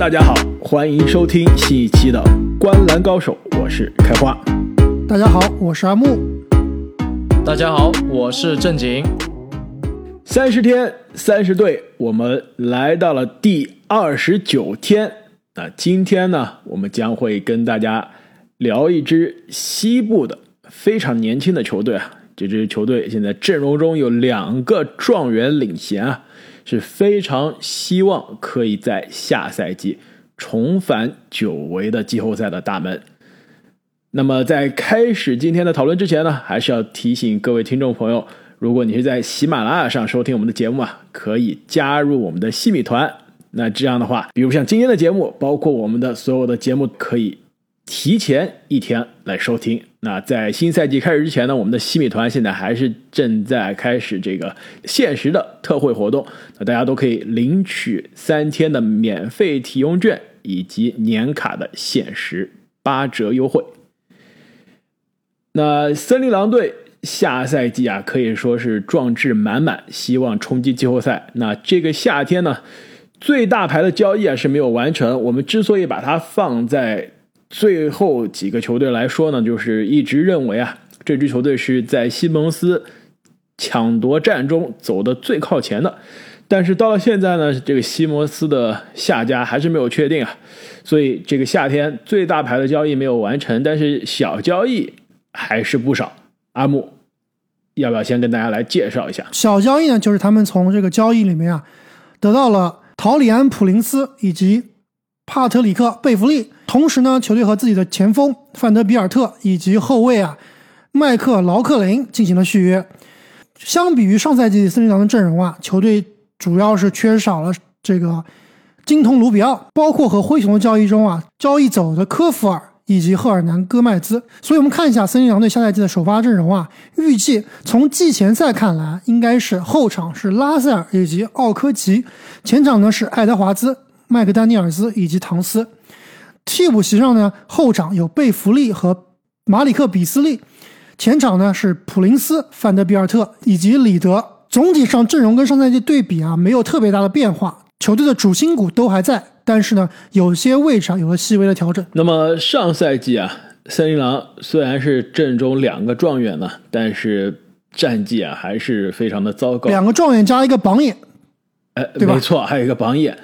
大家好，欢迎收听新一期的《观篮高手》，我是开花。大家好，我是阿木。大家好，我是正经。三十天，三十队，我们来到了第二十九天。那今天呢，我们将会跟大家聊一支西部的非常年轻的球队啊。这支球队现在阵容中有两个状元领衔啊，是非常希望可以在下赛季重返久违的季后赛的大门。那么在开始今天的讨论之前呢，还是要提醒各位听众朋友。如果你是在喜马拉雅上收听我们的节目啊，可以加入我们的西米团。那这样的话，比如像今天的节目，包括我们的所有的节目，可以提前一天来收听。那在新赛季开始之前呢，我们的西米团现在还是正在开始这个限时的特惠活动。那大家都可以领取三天的免费体用券以及年卡的限时八折优惠。那森林狼队。下赛季啊，可以说是壮志满满，希望冲击季后赛。那这个夏天呢，最大牌的交易啊是没有完成。我们之所以把它放在最后几个球队来说呢，就是一直认为啊，这支球队是在西蒙斯抢夺战中走的最靠前的。但是到了现在呢，这个西蒙斯的下家还是没有确定啊，所以这个夏天最大牌的交易没有完成，但是小交易还是不少。阿木，要不要先跟大家来介绍一下小交易呢？就是他们从这个交易里面啊，得到了陶里安·普林斯以及帕特里克·贝弗利，同时呢，球队和自己的前锋范德比尔特以及后卫啊麦克劳克林进行了续约。相比于上赛季森林狼的阵容啊，球队主要是缺少了这个精通卢比奥，包括和灰熊的交易中啊，交易走的科弗尔。以及赫尔南戈麦兹，所以我们看一下森林狼队下赛季的首发阵容啊。预计从季前赛看来，应该是后场是拉塞尔以及奥科吉，前场呢是爱德华兹、麦克丹尼尔斯以及唐斯。替补席上呢，后场有贝弗利和马里克比斯利，前场呢是普林斯、范德比尔特以及里德。总体上阵容跟上赛季对比啊，没有特别大的变化，球队的主心骨都还在。但是呢，有些位置上有了细微的调整。那么上赛季啊，森林狼虽然是阵中两个状元呢，但是战绩啊还是非常的糟糕。两个状元加一个榜眼，哎，对没错，还有一个榜眼。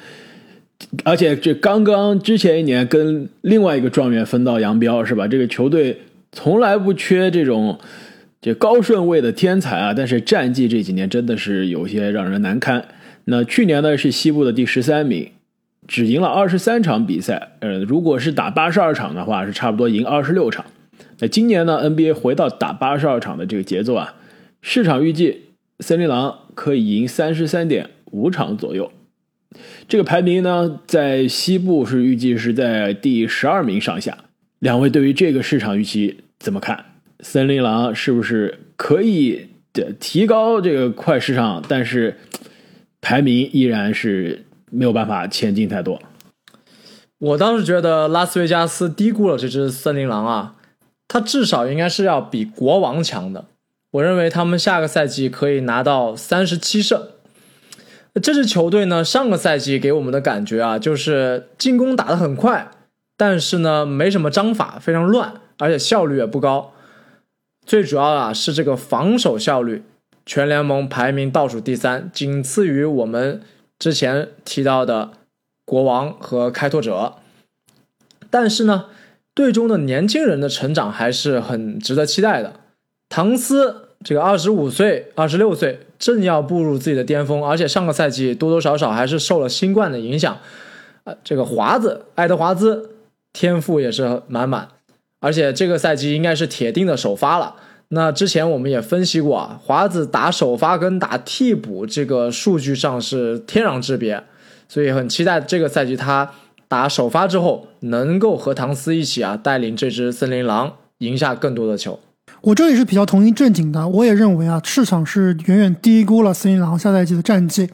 而且这刚刚之前一年跟另外一个状元分道扬镳，是吧？这个球队从来不缺这种这高顺位的天才啊，但是战绩这几年真的是有些让人难堪。那去年呢是西部的第十三名。只赢了二十三场比赛，呃，如果是打八十二场的话，是差不多赢二十六场。那今年呢，NBA 回到打八十二场的这个节奏啊，市场预计森林狼可以赢三十三点五场左右。这个排名呢，在西部是预计是在第十二名上下。两位对于这个市场预期怎么看？森林狼是不是可以的提高这个快市场？但是排名依然是。没有办法前进太多。我倒是觉得拉斯维加斯低估了这只森林狼啊，他至少应该是要比国王强的。我认为他们下个赛季可以拿到三十七胜。这支球队呢，上个赛季给我们的感觉啊，就是进攻打得很快，但是呢，没什么章法，非常乱，而且效率也不高。最主要啊，是这个防守效率，全联盟排名倒数第三，仅次于我们。之前提到的国王和开拓者，但是呢，队中的年轻人的成长还是很值得期待的。唐斯这个二十五岁、二十六岁，正要步入自己的巅峰，而且上个赛季多多少少还是受了新冠的影响。呃，这个华子爱德华兹天赋也是满满，而且这个赛季应该是铁定的首发了。那之前我们也分析过啊，华子打首发跟打替补这个数据上是天壤之别，所以很期待这个赛季他打首发之后能够和唐斯一起啊带领这支森林狼赢下更多的球。我这里是比较同意正经的，我也认为啊市场是远远低估了森林狼下赛季的战绩，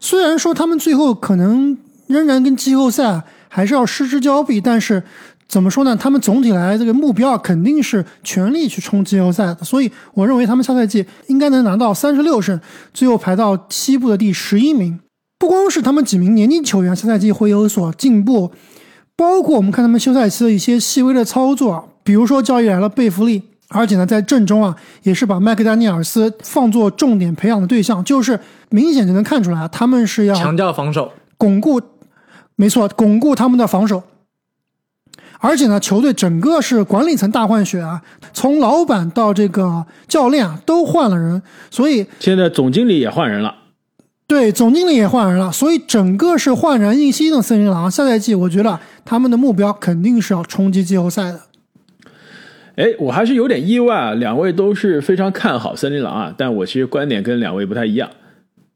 虽然说他们最后可能仍然跟季后赛还是要失之交臂，但是。怎么说呢？他们总体来这个目标肯定是全力去冲季后赛的，所以我认为他们下赛季应该能拿到三十六胜，最后排到西部的第十一名。不光是他们几名年轻球员下赛季会有所进步，包括我们看他们休赛期的一些细微的操作，比如说交易来了贝弗利，而且呢在阵中啊也是把麦克丹尼尔斯放作重点培养的对象，就是明显就能看出来啊，他们是要强调防守，巩固，没错，巩固他们的防守。而且呢，球队整个是管理层大换血啊，从老板到这个教练啊都换了人，所以现在总经理也换人了。对，总经理也换人了，所以整个是焕然一新的森林狼。下赛季我觉得他们的目标肯定是要冲击季后赛的。哎，我还是有点意外啊，两位都是非常看好森林狼啊，但我其实观点跟两位不太一样。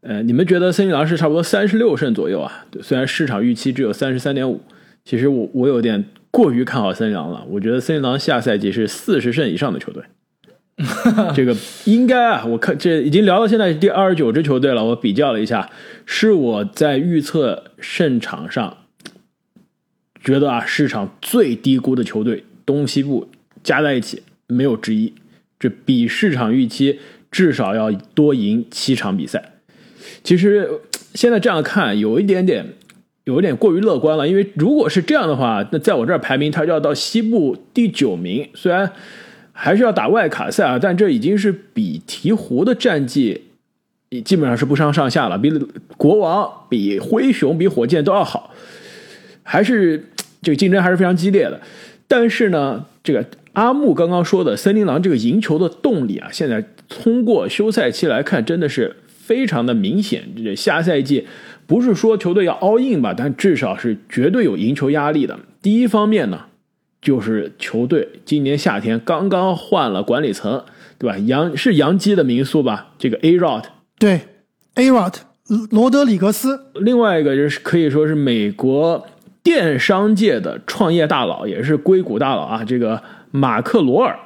呃，你们觉得森林狼是差不多三十六胜左右啊？虽然市场预期只有三十三点五，其实我我有点过于看好森林狼了。我觉得森林狼下赛季是四十胜以上的球队。这个应该啊，我看这已经聊到现在第二十九支球队了。我比较了一下，是我在预测胜场上觉得啊，市场最低估的球队，东西部加在一起没有之一，这比市场预期至少要多赢七场比赛。其实现在这样看，有一点点，有一点过于乐观了。因为如果是这样的话，那在我这儿排名，他就要到西部第九名。虽然。还是要打外卡赛啊，但这已经是比鹈鹕的战绩基本上是不相上下了，比国王、比灰熊、比火箭都要好，还是这个竞争还是非常激烈的。但是呢，这个阿木刚刚说的森林狼这个赢球的动力啊，现在通过休赛期来看，真的是非常的明显。这下赛季不是说球队要 all in 吧，但至少是绝对有赢球压力的。第一方面呢。就是球队今年夏天刚刚换了管理层，对吧？杨是杨基的民宿吧？这个 A Rod 对 A Rod 罗德里格斯，另外一个就是可以说是美国电商界的创业大佬，也是硅谷大佬啊。这个马克罗尔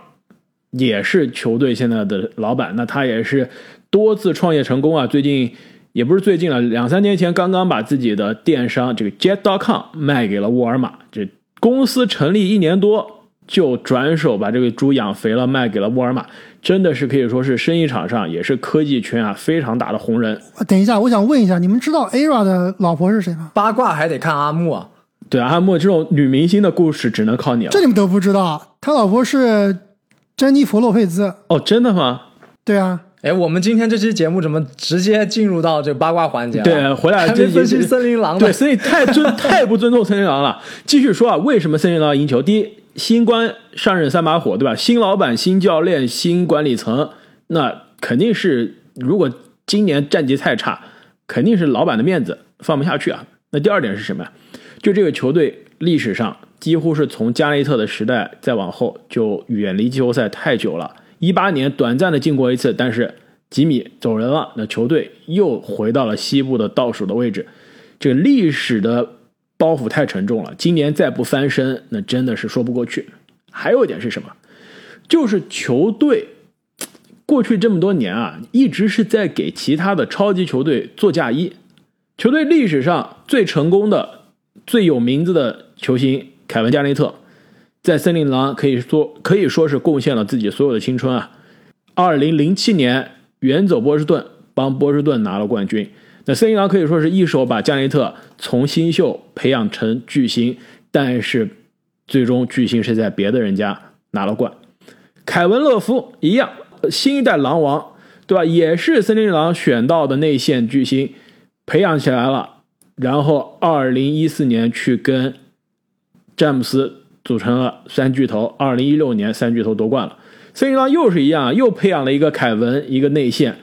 也是球队现在的老板，那他也是多次创业成功啊。最近也不是最近了，两三年前刚刚把自己的电商这个 Jet.com 卖给了沃尔玛，这。公司成立一年多，就转手把这个猪养肥了，卖给了沃尔玛，真的是可以说是生意场上也是科技圈啊非常大的红人。等一下，我想问一下，你们知道 Ara 的老婆是谁吗？八卦还得看阿木啊。对，阿莫这种女明星的故事只能靠你了。这你们都不知道，他老婆是詹妮弗洛佩兹。哦，真的吗？对啊。哎，我们今天这期节目怎么直接进入到这个八卦环节？对，回来就分析森林狼。对，所以太尊 太不尊重森林狼了。继续说啊，为什么森林狼赢球？第一，新官上任三把火，对吧？新老板、新教练、新管理层，那肯定是如果今年战绩太差，肯定是老板的面子放不下去啊。那第二点是什么呀？就这个球队历史上几乎是从加内特的时代再往后就远离季后赛太久了。一八年短暂的进过一次，但是吉米走人了，那球队又回到了西部的倒数的位置，这个历史的包袱太沉重了。今年再不翻身，那真的是说不过去。还有一点是什么？就是球队过去这么多年啊，一直是在给其他的超级球队做嫁衣。球队历史上最成功的、最有名字的球星凯文加内特。在森林狼可以说可以说是贡献了自己所有的青春啊！二零零七年远走波士顿，帮波士顿拿了冠军。那森林狼可以说是一手把加内特从新秀培养成巨星，但是最终巨星是在别的人家拿了冠。凯文勒夫一样，新一代狼王，对吧？也是森林狼选到的内线巨星，培养起来了，然后二零一四年去跟詹姆斯。组成了三巨头，二零一六年三巨头夺冠了。森林狼又是一样，又培养了一个凯文，一个内线。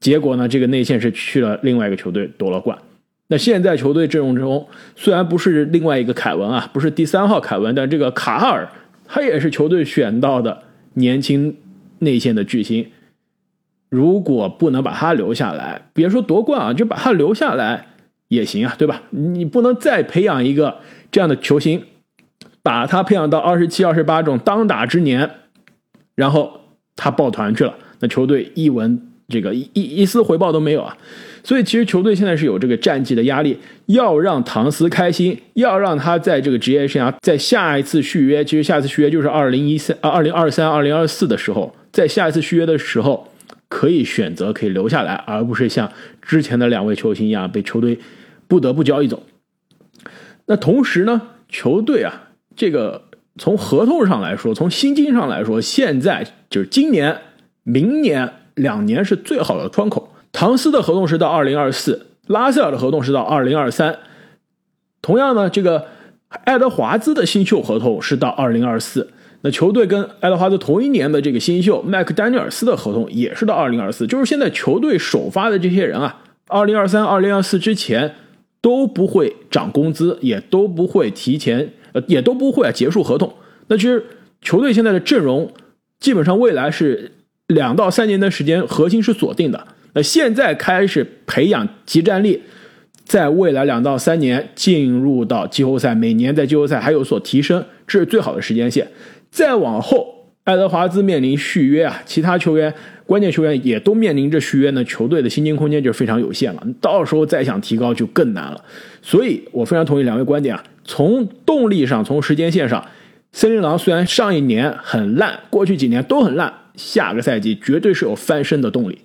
结果呢，这个内线是去了另外一个球队夺了冠。那现在球队阵容中虽然不是另外一个凯文啊，不是第三号凯文，但这个卡尔他也是球队选到的年轻内线的巨星。如果不能把他留下来，别说夺冠啊，就把他留下来也行啊，对吧？你不能再培养一个这样的球星。把他培养到二十七、二十八这种当打之年，然后他抱团去了，那球队一文这个一一丝回报都没有啊！所以其实球队现在是有这个战绩的压力，要让唐斯开心，要让他在这个职业生涯在下一次续约，其实下一次续约就是二零一三啊二零二三、二零二四的时候，在下一次续约的时候，可以选择可以留下来，而不是像之前的两位球星一样被球队不得不交易走。那同时呢，球队啊，这个从合同上来说，从薪金上来说，现在就是今年、明年两年是最好的窗口。唐斯的合同是到二零二四，拉塞尔的合同是到二零二三。同样呢，这个爱德华兹的新秀合同是到二零二四。那球队跟爱德华兹同一年的这个新秀麦克丹尼尔斯的合同也是到二零二四，就是现在球队首发的这些人啊，二零二三、二零二四之前都不会涨工资，也都不会提前，呃，也都不会结束合同。那其实球队现在的阵容基本上未来是两到三年的时间，核心是锁定的。那现在开始培养集战力，在未来两到三年进入到季后赛，每年在季后赛还有所提升，这是最好的时间线。再往后，爱德华兹面临续约啊，其他球员、关键球员也都面临着续约呢，球队的薪金空间就非常有限了。到时候再想提高就更难了。所以我非常同意两位观点啊，从动力上，从时间线上，森林狼虽然上一年很烂，过去几年都很烂，下个赛季绝对是有翻身的动力。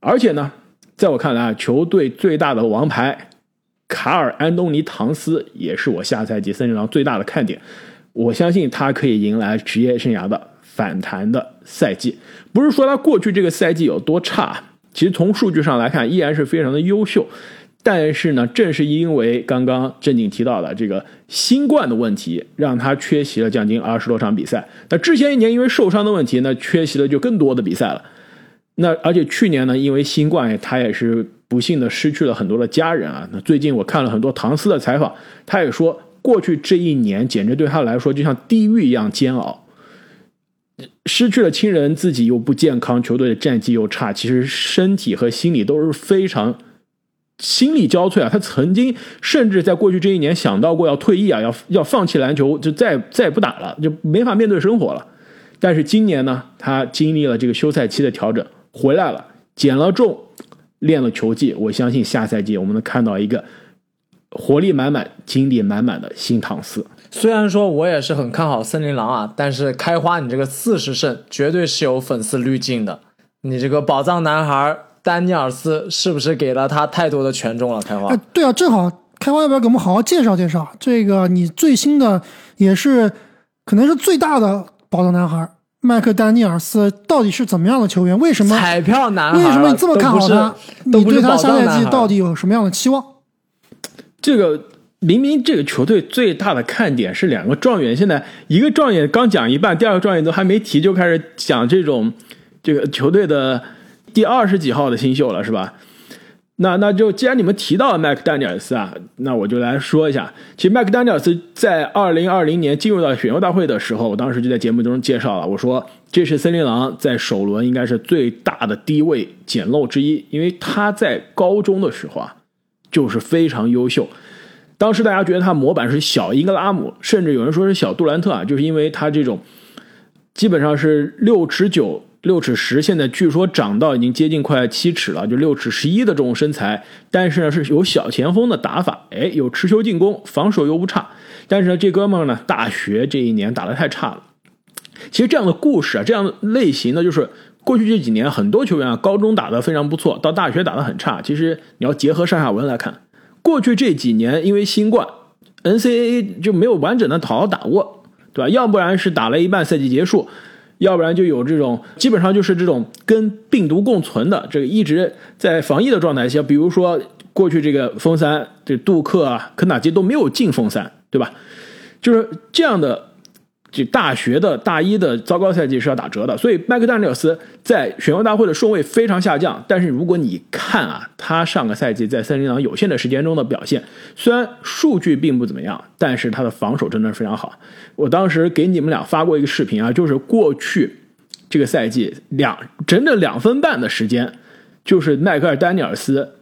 而且呢，在我看来啊，球队最大的王牌卡尔安东尼唐斯也是我下赛季森林狼最大的看点。我相信他可以迎来职业生涯的反弹的赛季，不是说他过去这个赛季有多差，其实从数据上来看依然是非常的优秀。但是呢，正是因为刚刚正经提到的这个新冠的问题，让他缺席了将近二十多场比赛。那之前一年因为受伤的问题，那缺席了就更多的比赛了。那而且去年呢，因为新冠，他也是不幸的失去了很多的家人啊。那最近我看了很多唐斯的采访，他也说。过去这一年，简直对他来说就像地狱一样煎熬。失去了亲人，自己又不健康，球队的战绩又差，其实身体和心理都是非常心力交瘁啊。他曾经甚至在过去这一年想到过要退役啊，要要放弃篮球，就再再也不打了，就没法面对生活了。但是今年呢，他经历了这个休赛期的调整，回来了，减了重，练了球技。我相信下赛季我们能看到一个。活力满满、精力满满的新唐斯。虽然说我也是很看好森林狼啊，但是开花你这个四十胜绝对是有粉丝滤镜的。你这个宝藏男孩丹尼尔斯是不是给了他太多的权重了？开花，对啊，正好开花要不要给我们好好介绍介绍这个你最新的也是可能是最大的宝藏男孩麦克丹尼尔斯到底是怎么样的球员？为什么彩票男孩？为什么你这么看好他？你对他下赛季到底有什么样的期望？这个明明这个球队最大的看点是两个状元，现在一个状元刚讲一半，第二个状元都还没提，就开始讲这种这个球队的第二十几号的新秀了，是吧？那那就既然你们提到了麦克丹尼尔斯啊，那我就来说一下。其实麦克丹尼尔斯在二零二零年进入到选秀大会的时候，我当时就在节目中介绍了，我说这是森林狼在首轮应该是最大的低位捡漏之一，因为他在高中的时候啊。就是非常优秀，当时大家觉得他模板是小英格拉姆，甚至有人说是小杜兰特啊，就是因为他这种基本上是六尺九、六尺十，现在据说长到已经接近快七尺了，就六尺十一的这种身材，但是呢是有小前锋的打法，哎，有持球进攻，防守又不差，但是呢这哥们呢大学这一年打的太差了。其实这样的故事啊，这样类型呢，就是。过去这几年，很多球员啊，高中打得非常不错，到大学打得很差。其实你要结合上下文来看，过去这几年因为新冠，NCAA 就没有完整的好好打过，对吧？要不然是打了一半赛季结束，要不然就有这种基本上就是这种跟病毒共存的，这个一直在防疫的状态下。比如说过去这个封三，这杜克啊、肯塔基都没有进封三，对吧？就是这样的。这大学的大一的糟糕赛季是要打折的，所以麦克丹尼尔斯在选秀大会的顺位非常下降。但是如果你看啊，他上个赛季在森林狼有限的时间中的表现，虽然数据并不怎么样，但是他的防守真的是非常好。我当时给你们俩发过一个视频啊，就是过去这个赛季两整整两分半的时间，就是迈克尔丹尼尔斯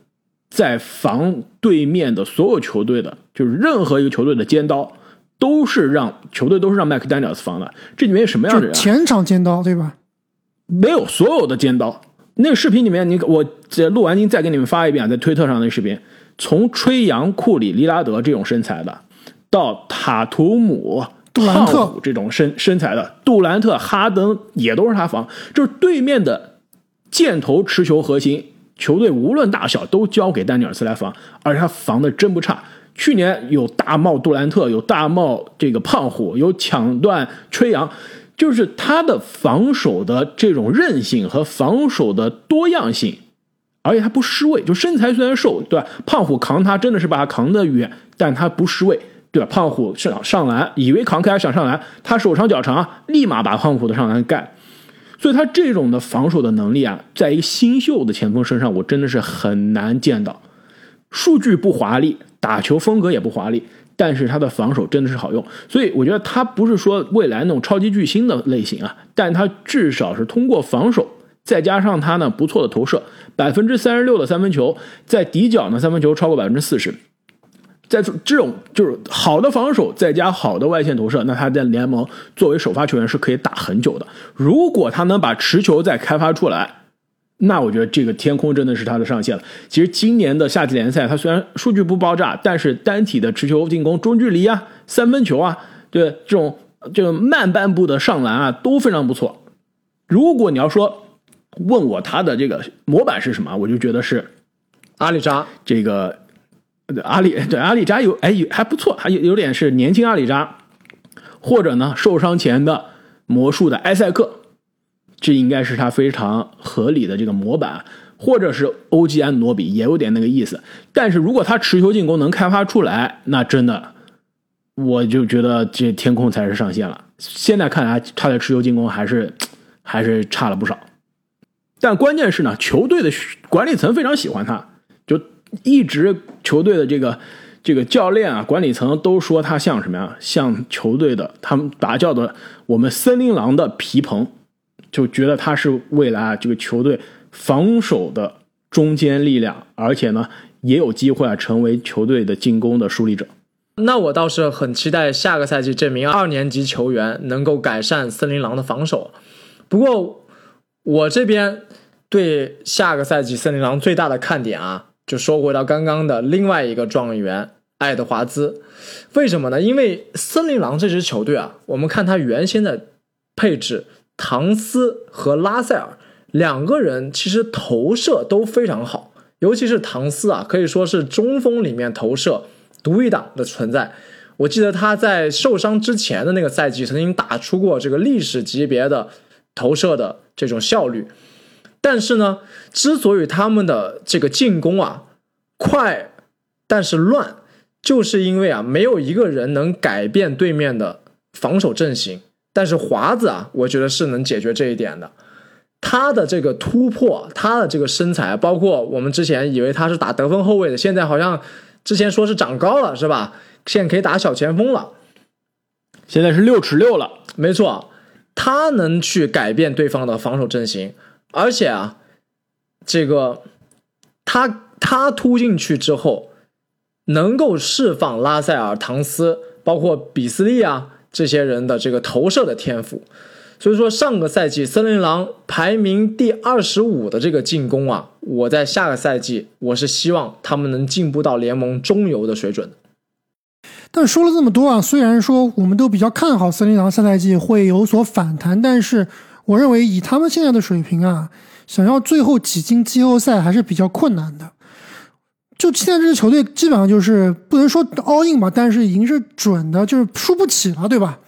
在防对面的所有球队的，就是任何一个球队的尖刀。都是让球队都是让麦克丹尼尔斯防的，这里面什么样的人？前场尖刀对吧？没有所有的尖刀。那个视频里面，你我录完音再给你们发一遍，在推特上那视频，从吹杨、库里、利拉德这种身材的，到塔图姆、杜兰特这种身身材的，杜兰特、哈登也都是他防，就是对面的箭头持球核心，球队无论大小都交给丹尼尔斯来防，而且他防的真不差。去年有大帽杜兰特，有大帽这个胖虎，有抢断吹杨，就是他的防守的这种韧性和防守的多样性，而且他不失位，就身材虽然瘦，对吧？胖虎扛他真的是把他扛得远，但他不失位，对吧？胖虎上上篮，以为扛开想上篮，他手长脚长，立马把胖虎的上篮盖。所以他这种的防守的能力啊，在一个新秀的前锋身上，我真的是很难见到。数据不华丽，打球风格也不华丽，但是他的防守真的是好用。所以我觉得他不是说未来那种超级巨星的类型啊，但他至少是通过防守，再加上他呢不错的投射，百分之三十六的三分球，在底角呢三分球超过百分之四十。在这种就是好的防守，再加好的外线投射，那他在联盟作为首发球员是可以打很久的。如果他能把持球再开发出来，那我觉得这个天空真的是他的上限了。其实今年的夏季联赛，他虽然数据不爆炸，但是单体的持球进攻、中距离啊、三分球啊，对这种这个慢半步的上篮啊都非常不错。如果你要说问我他的这个模板是什么，我就觉得是阿里扎这个。阿里对阿里扎有哎还不错，还有有点是年轻阿里扎，或者呢受伤前的魔术的埃塞克，这应该是他非常合理的这个模板，或者是欧吉安诺比也有点那个意思。但是如果他持球进攻能开发出来，那真的我就觉得这天空才是上限了。现在看来他的持球进攻还是 还是差了不少，但关键是呢，球队的管理层非常喜欢他，就。一直球队的这个这个教练啊，管理层都说他像什么呀？像球队的他们把叫做我们森林狼的皮蓬，就觉得他是未来啊这个球队防守的中坚力量，而且呢也有机会啊成为球队的进攻的树立者。那我倒是很期待下个赛季这名二年级球员能够改善森林狼的防守。不过我这边对下个赛季森林狼最大的看点啊。就说回到刚刚的另外一个状元爱德华兹，为什么呢？因为森林狼这支球队啊，我们看他原先的配置，唐斯和拉塞尔两个人其实投射都非常好，尤其是唐斯啊，可以说是中锋里面投射独一档的存在。我记得他在受伤之前的那个赛季，曾经打出过这个历史级别的投射的这种效率。但是呢，之所以他们的这个进攻啊快，但是乱，就是因为啊没有一个人能改变对面的防守阵型。但是华子啊，我觉得是能解决这一点的。他的这个突破，他的这个身材，包括我们之前以为他是打得分后卫的，现在好像之前说是长高了，是吧？现在可以打小前锋了。现在是六尺六了，没错，他能去改变对方的防守阵型。而且啊，这个他他突进去之后，能够释放拉塞尔、唐斯，包括比斯利啊这些人的这个投射的天赋。所以说，上个赛季森林狼排名第二十五的这个进攻啊，我在下个赛季我是希望他们能进步到联盟中游的水准。但说了这么多啊，虽然说我们都比较看好森林狼下赛季会有所反弹，但是。我认为以他们现在的水平啊，想要最后挤进季后赛还是比较困难的。就现在这支球队基本上就是不能说 all in 吧，但是已经是准的，就是输不起了，对吧？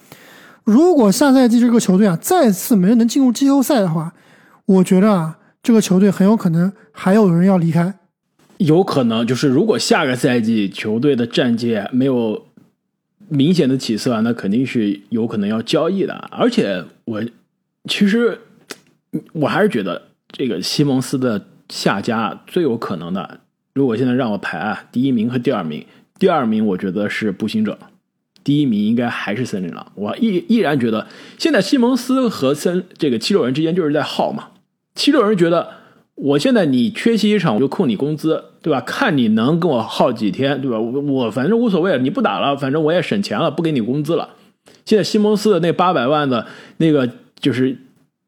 如果下赛季这个球队啊再次没人能进入季后赛的话，我觉得啊这个球队很有可能还有人要离开。有可能就是如果下个赛季球队的战绩没有明显的起色，那肯定是有可能要交易的。而且我。其实，我还是觉得这个西蒙斯的下家最有可能的。如果现在让我排啊，第一名和第二名，第二名我觉得是步行者，第一名应该还是森林狼。我依依然觉得，现在西蒙斯和森这个七六人之间就是在耗嘛。七六人觉得，我现在你缺席一场，我就扣你工资，对吧？看你能跟我耗几天，对吧？我我反正无所谓，你不打了，反正我也省钱了，不给你工资了。现在西蒙斯的那八百万的那个。就是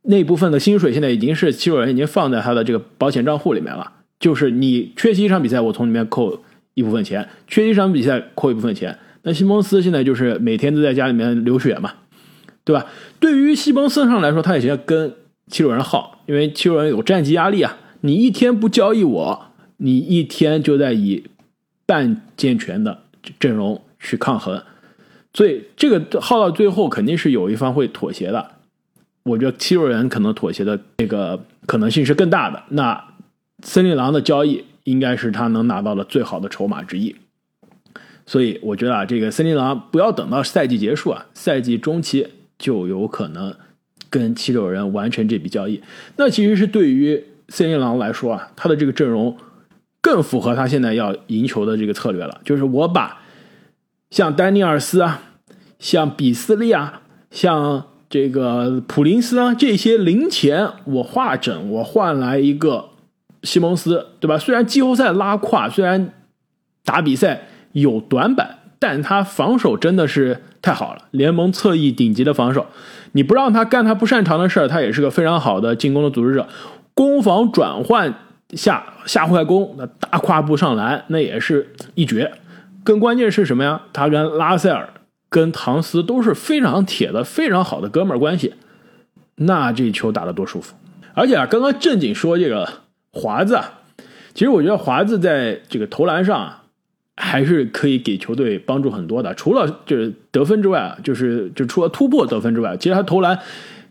那部分的薪水，现在已经是七六人已经放在他的这个保险账户里面了。就是你缺席一场比赛，我从里面扣一部分钱；缺席一场比赛，扣一部分钱。那西蒙斯现在就是每天都在家里面流血嘛，对吧？对于西蒙斯上来说，他以前跟七六人耗，因为七六人有战绩压力啊。你一天不交易我，你一天就在以半健全的阵容去抗衡，所以这个耗到最后肯定是有一方会妥协的。我觉得七六人可能妥协的这个可能性是更大的。那森林狼的交易应该是他能拿到的最好的筹码之一。所以我觉得啊，这个森林狼不要等到赛季结束啊，赛季中期就有可能跟七六人完成这笔交易。那其实是对于森林狼来说啊，他的这个阵容更符合他现在要赢球的这个策略了。就是我把像丹尼尔斯啊、像比斯利啊、像这个普林斯啊这些零钱我化整，我换来一个西蒙斯，对吧？虽然季后赛拉胯，虽然打比赛。有短板，但他防守真的是太好了，联盟侧翼顶级的防守。你不让他干他不擅长的事儿，他也是个非常好的进攻的组织者。攻防转换下下快攻，那大跨步上篮，那也是一绝。更关键是什么呀？他跟拉塞尔、跟唐斯都是非常铁的、非常好的哥们儿关系。那这球打得多舒服！而且啊，刚刚正经说这个华子，其实我觉得华子在这个投篮上啊。还是可以给球队帮助很多的，除了就是得分之外啊，就是就除了突破得分之外，其实他投篮，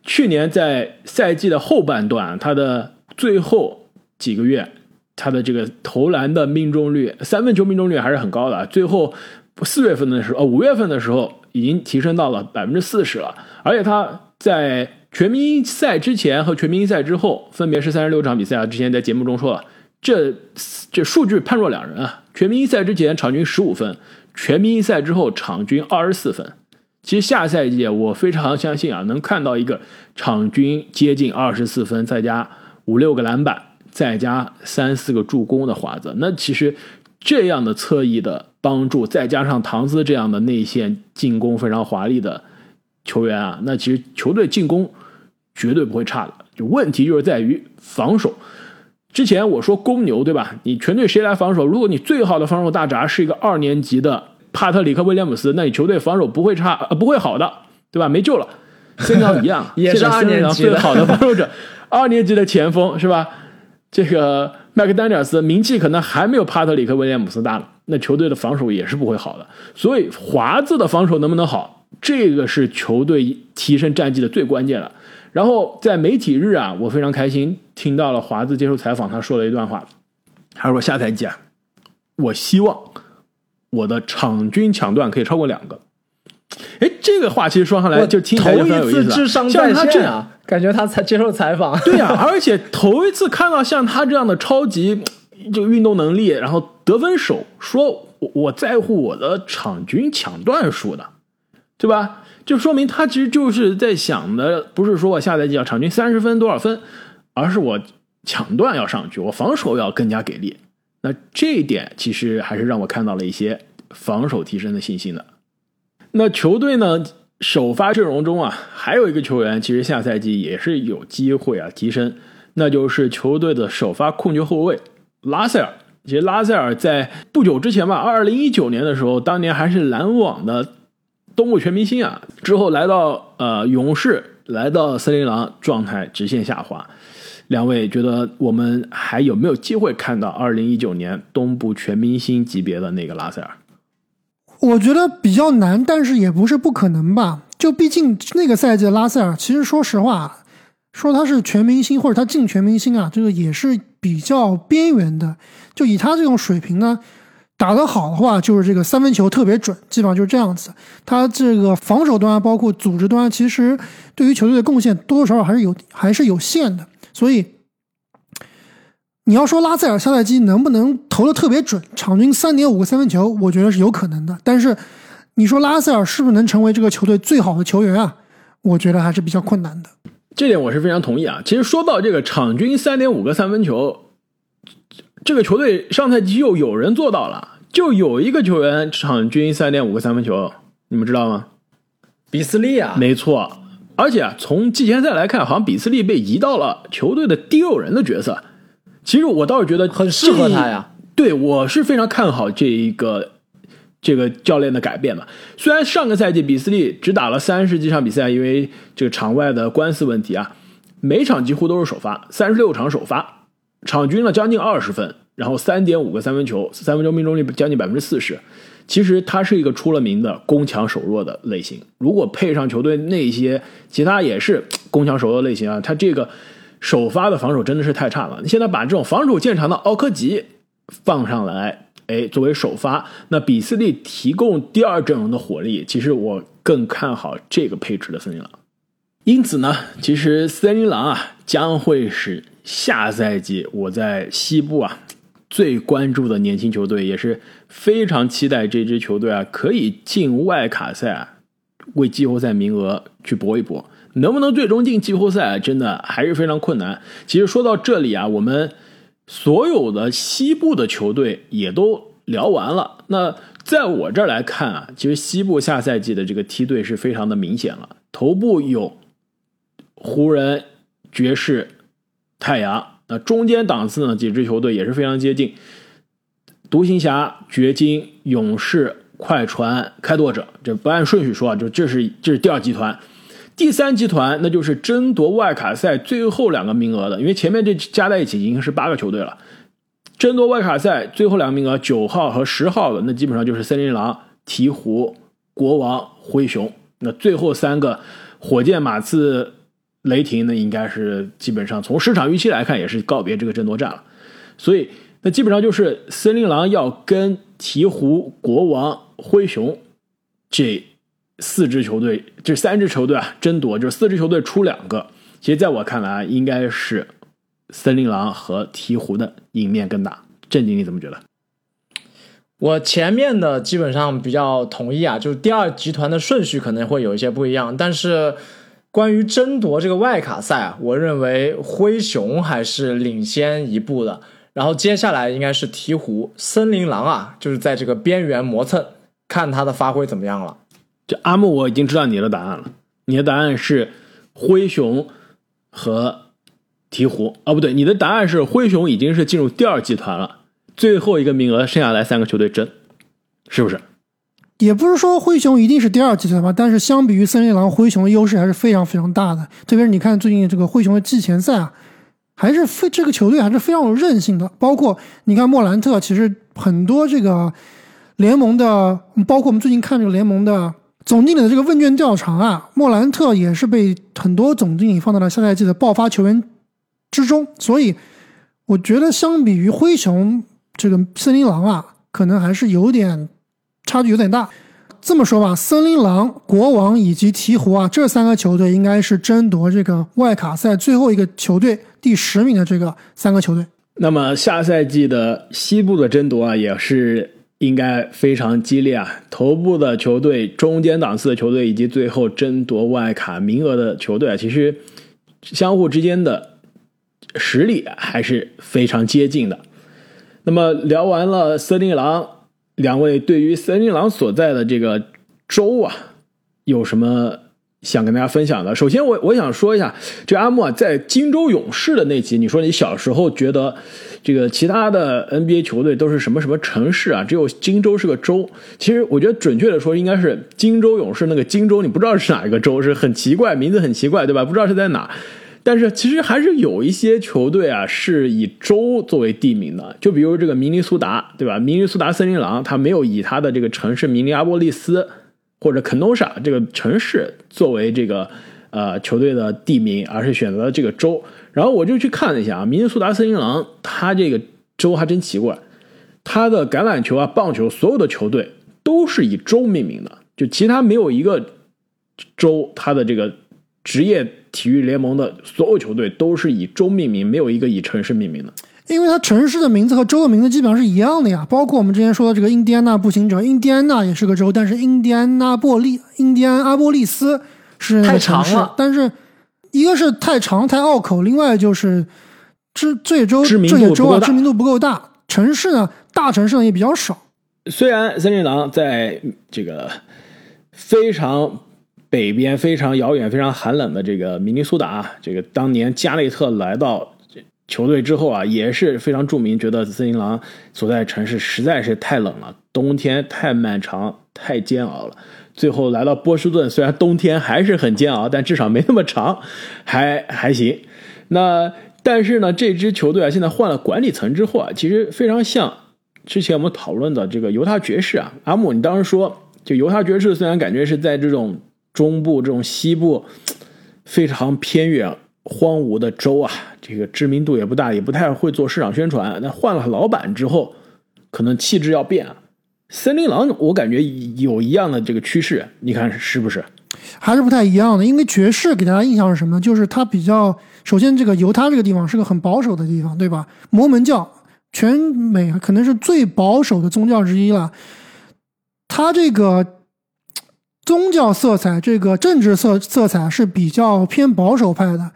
去年在赛季的后半段，他的最后几个月，他的这个投篮的命中率，三分球命中率还是很高的。最后四月份的时候，呃五月份的时候，已经提升到了百分之四十了。而且他在全明星赛之前和全明星赛之后，分别是三十六场比赛啊，之前在节目中说了。这这数据判若两人啊！全明星赛之前场均十五分，全明星赛之后场均二十四分。其实下赛季我非常相信啊，能看到一个场均接近二十四分，再加五六个篮板，再加三四个助攻的华子。那其实这样的侧翼的帮助，再加上唐斯这样的内线进攻非常华丽的球员啊，那其实球队进攻绝对不会差的。就问题就是在于防守。之前我说公牛对吧？你全队谁来防守？如果你最好的防守大闸是一个二年级的帕特里克威廉姆斯，那你球队防守不会差，呃，不会好的，对吧？没救了。现在一样，也是二年级最好的防守者，二年级的前锋是吧？这个麦克丹尼尔斯名气可能还没有帕特里克威廉姆斯大呢，那球队的防守也是不会好的。所以华子的防守能不能好，这个是球队提升战绩的最关键了。然后在媒体日啊，我非常开心听到了华子接受采访，他说了一段话，他说下赛季啊，我希望我的场均抢断可以超过两个。哎，这个话其实说上来就听起来就很有意思，像他这样，感觉他才接受采访。对呀，而且头一次看到像他这样的超级就运动能力，然后得分手，说我在乎我的场均抢断数的，对吧？就说明他其实就是在想的，不是说我下赛季要场均三十分多少分，而是我抢断要上去，我防守要更加给力。那这一点其实还是让我看到了一些防守提升的信心的。那球队呢，首发阵容中啊，还有一个球员，其实下赛季也是有机会啊提升，那就是球队的首发控球后卫拉塞尔。其实拉塞尔在不久之前吧，二零一九年的时候，当年还是篮网的。东部全明星啊，之后来到呃勇士，来到森林狼，状态直线下滑。两位觉得我们还有没有机会看到二零一九年东部全明星级别的那个拉塞尔？我觉得比较难，但是也不是不可能吧。就毕竟那个赛季的拉塞尔，其实说实话，说他是全明星或者他进全明星啊，这个也是比较边缘的。就以他这种水平呢。打得好的话，就是这个三分球特别准，基本上就是这样子。他这个防守端包括组织端，其实对于球队的贡献多多少少还是有还是有限的。所以你要说拉塞尔下赛季能不能投的特别准，场均三点五个三分球，我觉得是有可能的。但是你说拉塞尔是不是能成为这个球队最好的球员啊？我觉得还是比较困难的。这点我是非常同意啊。其实说到这个场均三点五个三分球。这个球队上赛季又有人做到了，就有一个球员场均三点五个三分球，你们知道吗？比斯利啊，没错。而且啊，从季前赛来看，好像比斯利被移到了球队的第六人的角色。其实我倒是觉得很适合他呀。对，我是非常看好这一个这个教练的改变的。虽然上个赛季比斯利只打了三十几场比赛，因为这个场外的官司问题啊。每场几乎都是首发，三十六场首发，场均了将近二十分，然后三点五个三分球，三分球命中率将近百分之四十。其实他是一个出了名的攻强守弱的类型，如果配上球队那些其他也是攻强守弱类型啊，他这个首发的防守真的是太差了。你现在把这种防守见长的奥科吉放上来，哎，作为首发，那比斯利提供第二阵容的火力，其实我更看好这个配置的森林狼。因此呢，其实森林狼啊将会是下赛季我在西部啊。最关注的年轻球队，也是非常期待这支球队啊，可以进外卡赛啊，为季后赛名额去搏一搏。能不能最终进季后赛，真的还是非常困难。其实说到这里啊，我们所有的西部的球队也都聊完了。那在我这儿来看啊，其实西部下赛季的这个梯队是非常的明显了。头部有湖人、爵士、太阳。那中间档次呢？几支球队也是非常接近，独行侠、掘金、勇士、快船、开拓者。这不按顺序说啊，就这是这是第二集团，第三集团那就是争夺外卡赛最后两个名额的，因为前面这加在一起已经是八个球队了。争夺外卡赛最后两个名额，九号和十号的，那基本上就是森林狼、鹈鹕、国王、灰熊。那最后三个，火箭、马刺。雷霆呢，应该是基本上从市场预期来看，也是告别这个争夺战了。所以，那基本上就是森林狼要跟鹈鹕、国王、灰熊这四支球队，这三支球队啊争夺，就是四支球队出两个。其实，在我看来，应该是森林狼和鹈鹕的赢面更大。郑经，你怎么觉得？我前面的基本上比较同意啊，就是第二集团的顺序可能会有一些不一样，但是。关于争夺这个外卡赛啊，我认为灰熊还是领先一步的。然后接下来应该是鹈鹕、森林狼啊，就是在这个边缘磨蹭，看他的发挥怎么样了。这阿木，我已经知道你的答案了。你的答案是灰熊和鹈鹕啊，不对，你的答案是灰熊已经是进入第二集团了，最后一个名额剩下来三个球队争，是不是？也不是说灰熊一定是第二集团吧，但是相比于森林狼，灰熊的优势还是非常非常大的。特别是你看最近这个灰熊的季前赛啊，还是非这个球队还是非常有韧性的。包括你看莫兰特，其实很多这个联盟的，包括我们最近看这个联盟的总经理的这个问卷调查啊，莫兰特也是被很多总经理放到了下赛季的爆发球员之中。所以我觉得相比于灰熊，这个森林狼啊，可能还是有点。差距有点大，这么说吧，森林狼、国王以及鹈鹕啊，这三个球队应该是争夺这个外卡赛最后一个球队第十名的这个三个球队。那么下赛季的西部的争夺啊，也是应该非常激烈啊。头部的球队、中间档次的球队以及最后争夺外卡名额的球队啊，其实相互之间的实力还是非常接近的。那么聊完了森林狼。两位对于森林狼所在的这个州啊，有什么想跟大家分享的？首先，我我想说一下，这阿木啊，在荆州勇士的那集，你说你小时候觉得这个其他的 NBA 球队都是什么什么城市啊，只有荆州是个州。其实我觉得准确的说，应该是荆州勇士那个荆州，你不知道是哪一个州，是很奇怪，名字很奇怪，对吧？不知道是在哪。但是其实还是有一些球队啊，是以州作为地名的，就比如这个明尼苏达，对吧？明尼苏达森林狼，它没有以它的这个城市明尼阿波利斯或者肯诺萨这个城市作为这个呃球队的地名，而是选择了这个州。然后我就去看了一下啊，明尼苏达森林狼，它这个州还真奇怪，它的橄榄球啊、棒球所有的球队都是以州命名的，就其他没有一个州它的这个职业。体育联盟的所有球队都是以州命名，没有一个以城市命名的。因为它城市的名字和州的名字基本上是一样的呀。包括我们之前说的这个印第安纳步行者，印第安纳也是个州，但是印第安纳波利、印第安阿波利斯是那个城市。但是一个是太长太拗口，另外就是这这些州这些州啊知名度不够大，城市呢大城市呢也比较少。虽然森林狼在这个非常。北边非常遥远、非常寒冷的这个明尼苏达，这个当年加内特来到球队之后啊，也是非常著名，觉得森林狼所在城市实在是太冷了，冬天太漫长、太煎熬了。最后来到波士顿，虽然冬天还是很煎熬，但至少没那么长，还还行。那但是呢，这支球队啊，现在换了管理层之后啊，其实非常像之前我们讨论的这个犹他爵士啊。阿姆，你当时说，就犹他爵士虽然感觉是在这种中部、这种西部非常偏远、荒芜的州啊，这个知名度也不大，也不太会做市场宣传。那换了老板之后，可能气质要变啊。森林狼，我感觉有一样的这个趋势，你看是不是？还是不太一样的，因为爵士给大家印象是什么呢？就是它比较，首先这个犹他这个地方是个很保守的地方，对吧？摩门教全美可能是最保守的宗教之一了，它这个宗教色彩、这个政治色色彩是比较偏保守派的，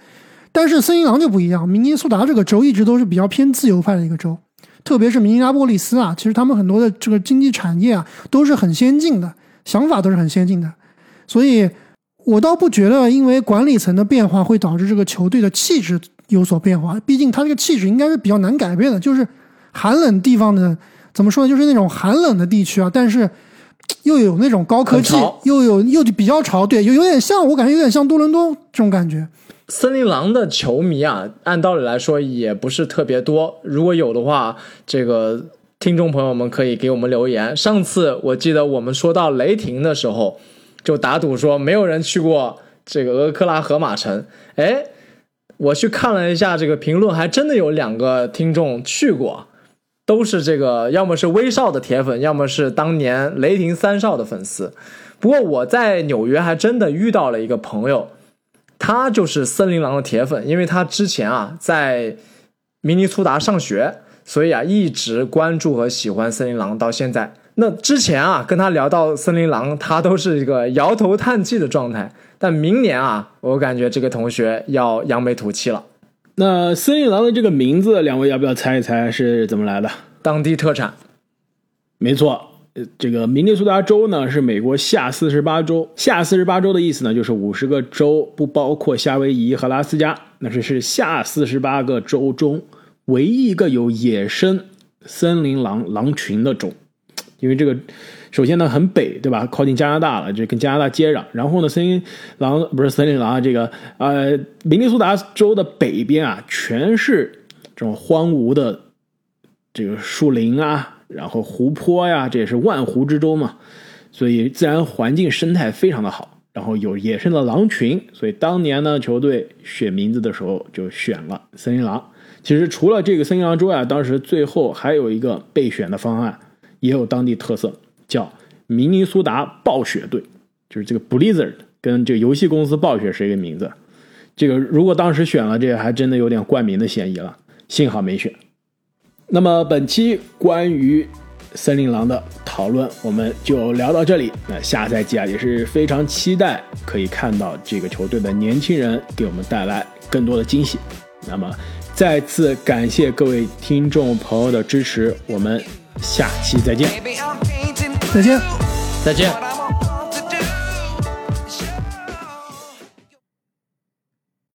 但是森林狼就不一样，明尼苏达这个州一直都是比较偏自由派的一个州。特别是明尼阿波利斯啊，其实他们很多的这个经济产业啊都是很先进的，想法都是很先进的，所以我倒不觉得因为管理层的变化会导致这个球队的气质有所变化。毕竟他这个气质应该是比较难改变的，就是寒冷地方的怎么说呢？就是那种寒冷的地区啊，但是又有那种高科技，又有又比较潮，对，有有点像我感觉有点像多伦多这种感觉。森林狼的球迷啊，按道理来说也不是特别多。如果有的话，这个听众朋友们可以给我们留言。上次我记得我们说到雷霆的时候，就打赌说没有人去过这个俄克拉荷马城。哎，我去看了一下这个评论，还真的有两个听众去过，都是这个要么是威少的铁粉，要么是当年雷霆三少的粉丝。不过我在纽约还真的遇到了一个朋友。他就是森林狼的铁粉，因为他之前啊在明尼苏达上学，所以啊一直关注和喜欢森林狼到现在。那之前啊跟他聊到森林狼，他都是一个摇头叹气的状态。但明年啊，我感觉这个同学要扬眉吐气了。那森林狼的这个名字，两位要不要猜一猜是怎么来的？当地特产，没错。这个明尼苏达州呢是美国下四十八州，下四十八州的意思呢就是五十个州不包括夏威夷和拉斯加，那是是下四十八个州中唯一一个有野生森林狼狼群的州。因为这个，首先呢很北，对吧？靠近加拿大了，这跟加拿大接壤。然后呢，森林狼不是森林狼，这个呃，明尼苏达州的北边啊，全是这种荒芜的这个树林啊。然后湖泊呀，这也是万湖之州嘛，所以自然环境生态非常的好。然后有野生的狼群，所以当年呢，球队选名字的时候就选了森林狼。其实除了这个森林狼之外，当时最后还有一个备选的方案，也有当地特色，叫明尼苏达暴雪队，就是这个 Blizzard 跟这个游戏公司暴雪是一个名字。这个如果当时选了这个，还真的有点冠名的嫌疑了，幸好没选。那么本期关于森林狼的讨论，我们就聊到这里。那下赛季啊，也是非常期待可以看到这个球队的年轻人给我们带来更多的惊喜。那么再次感谢各位听众朋友的支持，我们下期再见，再见。再见。